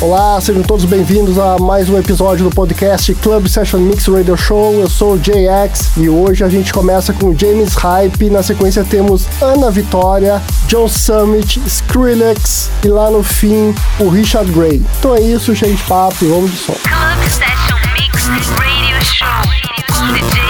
Olá, sejam todos bem-vindos a mais um episódio do podcast Club Session Mix Radio Show. Eu sou o JX e hoje a gente começa com James Hype. Na sequência temos Ana Vitória, John Summit, Skrillex e lá no fim o Richard Gray. Então é isso, cheio de papo e vamos de som. Club Session Mix Radio Show com DJ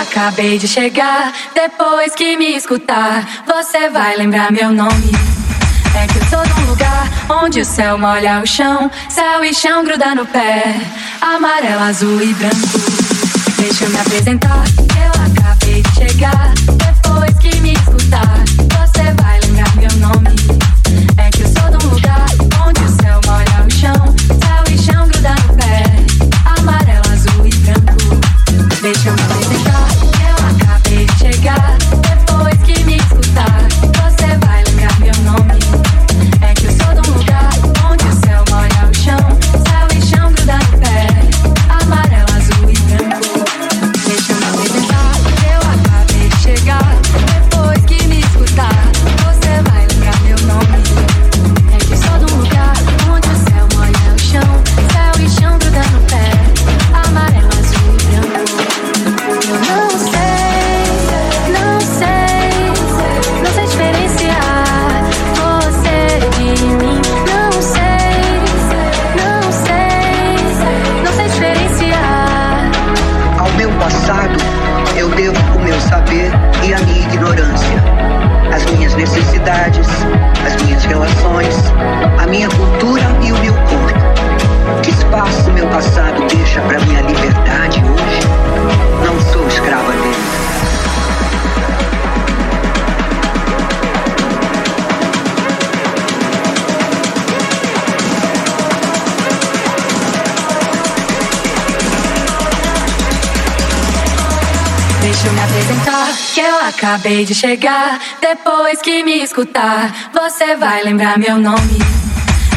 Acabei de chegar, depois que me escutar, você vai lembrar meu nome. É que eu tô num lugar onde o céu molha o chão, céu e chão gruda no pé, amarelo, azul e branco. Deixa eu me apresentar, eu acabei de chegar, depois que me escutar. Acabei de chegar, depois que me escutar, você vai lembrar meu nome.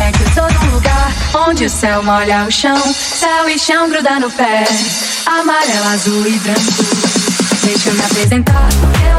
É que eu tô num lugar onde o céu molha o chão, céu e chão gruda no pé, amarelo, azul e branco. Deixa eu me apresentar. Eu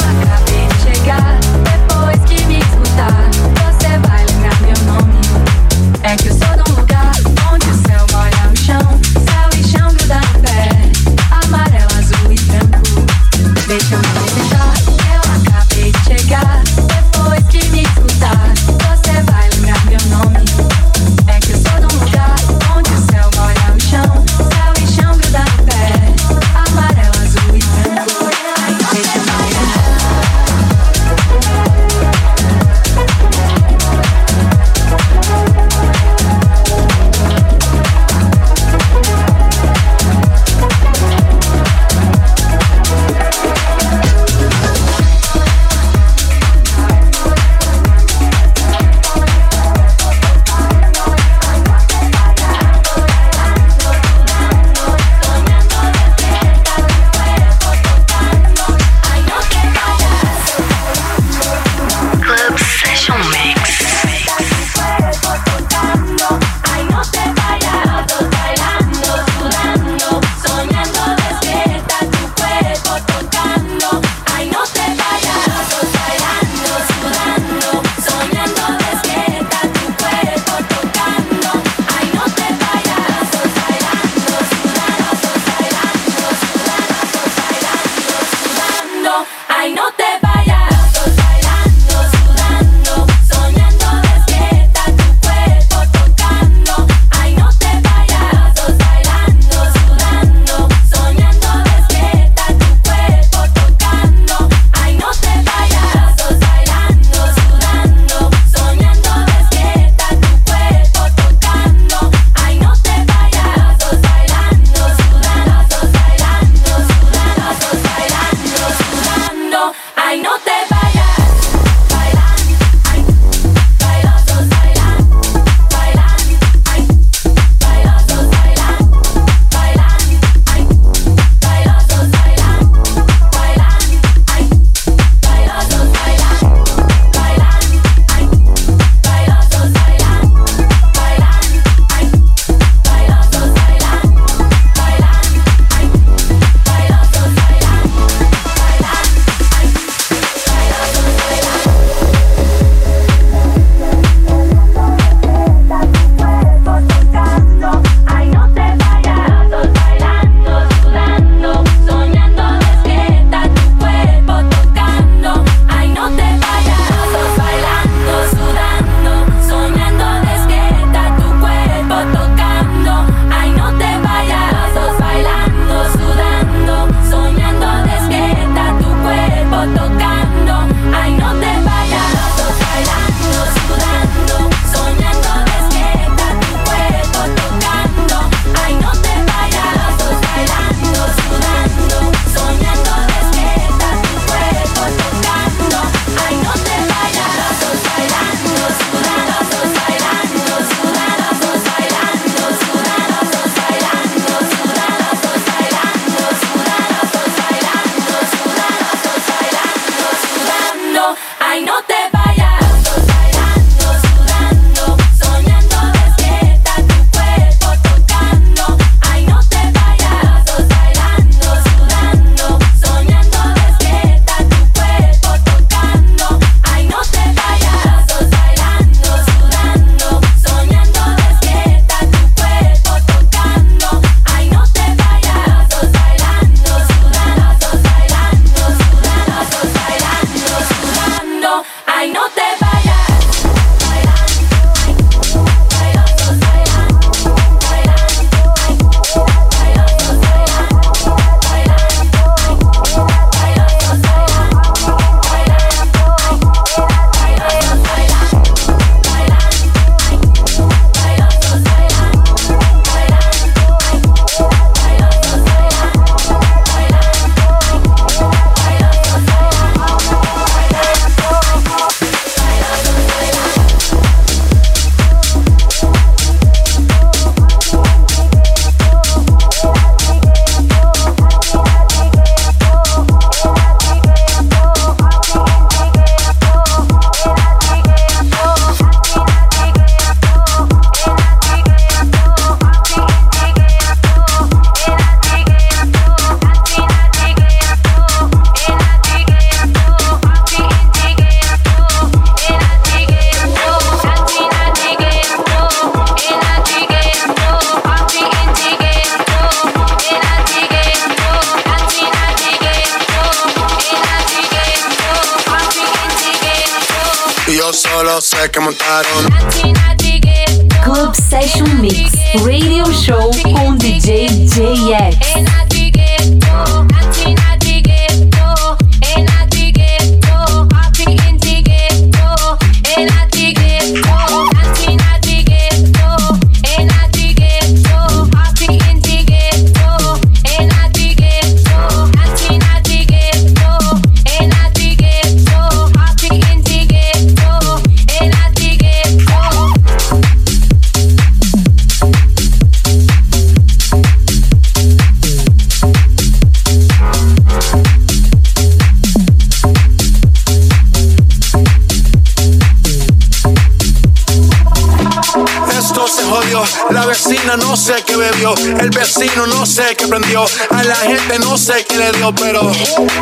no sé qué bebió, el vecino no sé qué prendió, a la gente no sé qué le dio, pero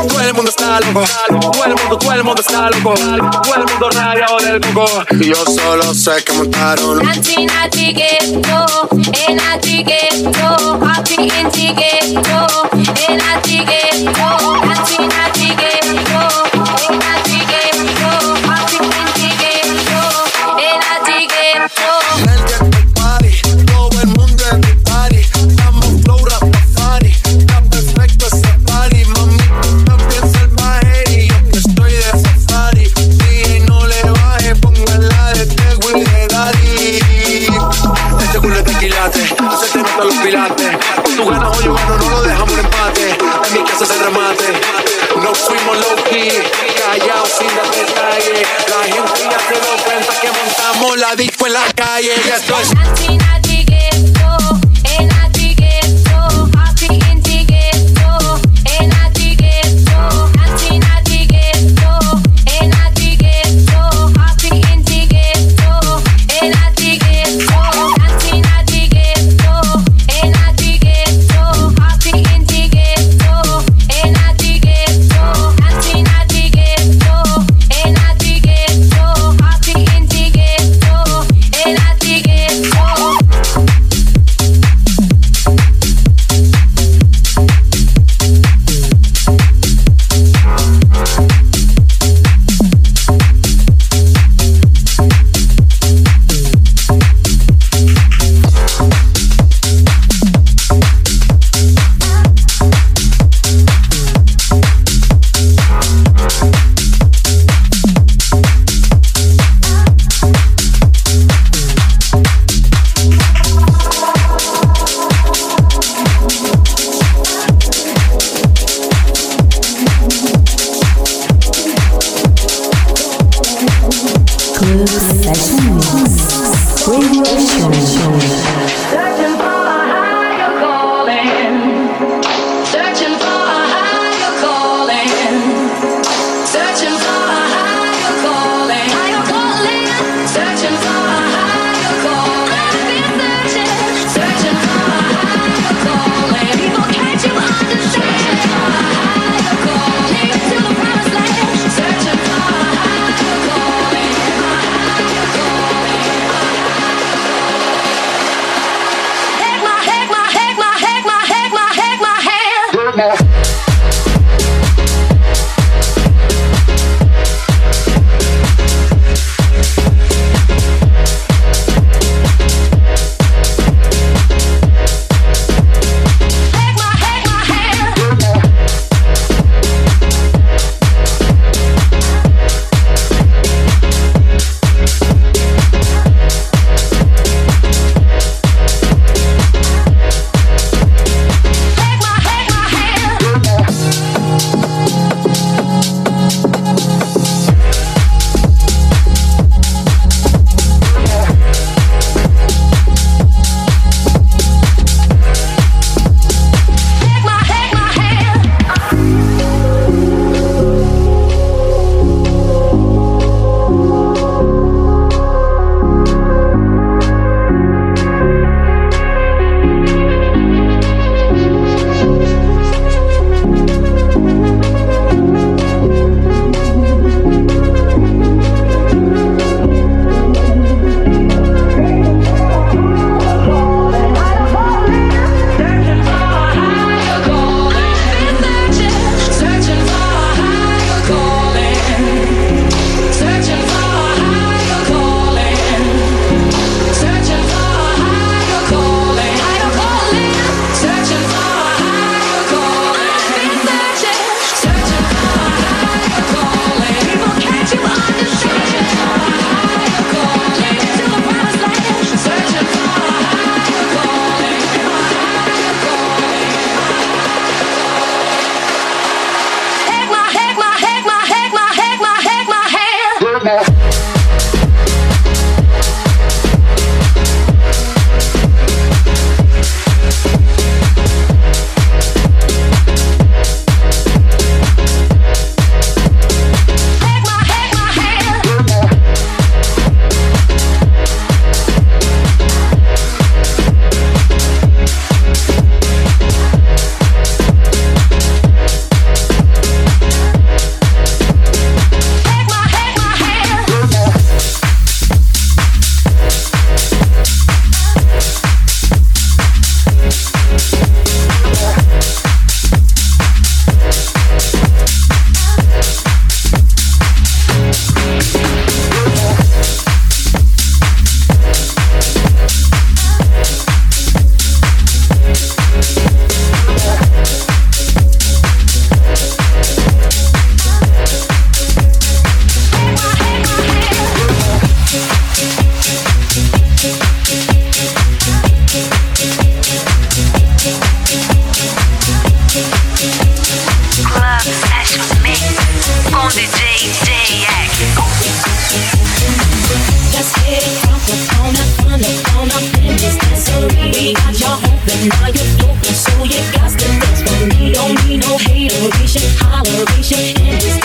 todo el mundo está loco, todo el mundo, todo el mundo está loco, todo el mundo rayado del coco, yo solo sé que montaron. Gente key, callados sin dar detalles. La gente ya se dio cuenta que montamos la disco en la calle. Y esto es now you're floating, so you got to dance for me. Don't need no hateration, holleration in this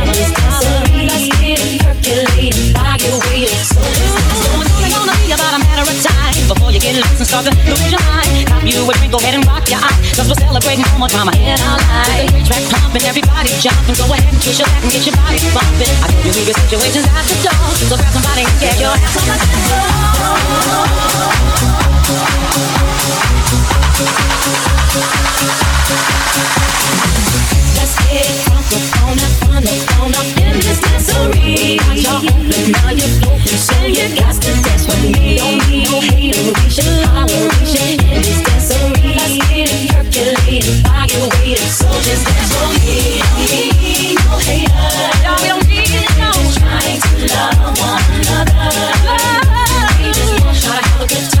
start to lose your mind. You a drink, go ahead and rock your we're life. The pumping, everybody jumping. Go ahead and twist your and get your body. I situations at the door. So grab somebody and get your ass on the floor. Trying to love one another. We just want to have a good time,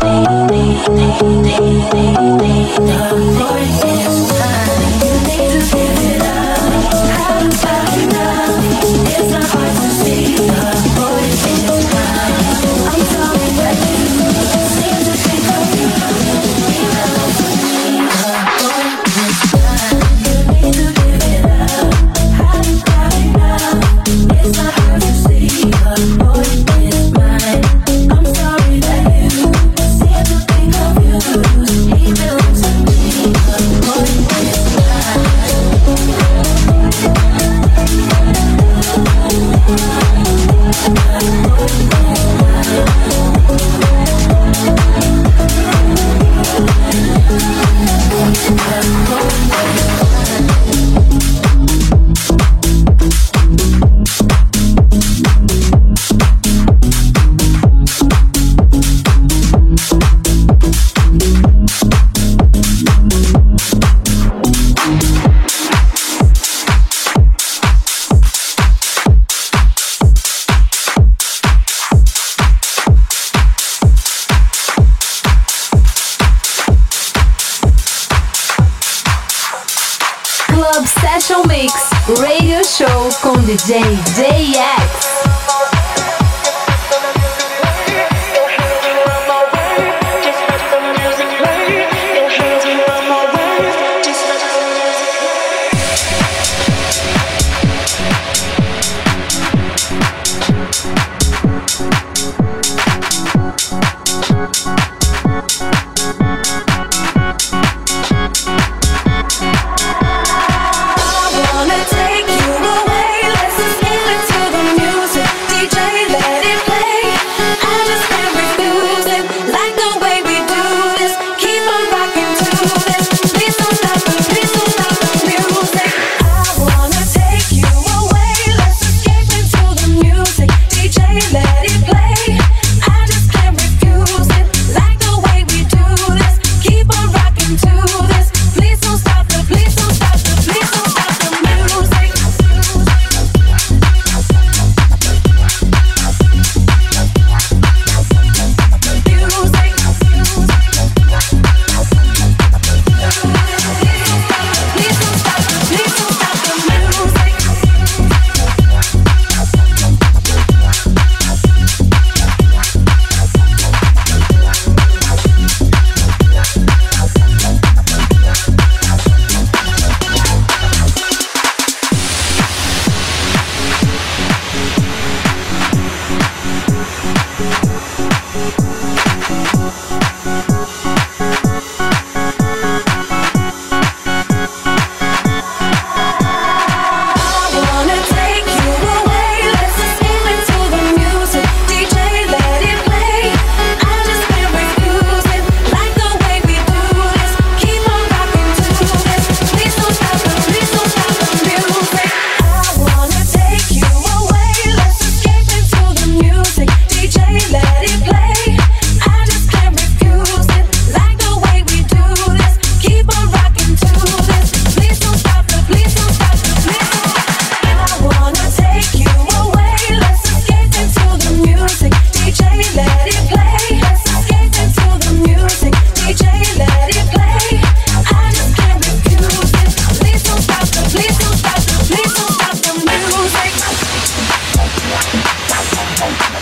Thank you. with Jay.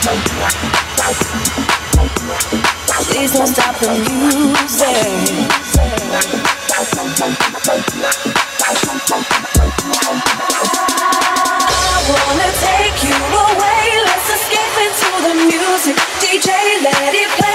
Please don't stop the music. I wanna take you away. Let's escape into the music. DJ, let it play.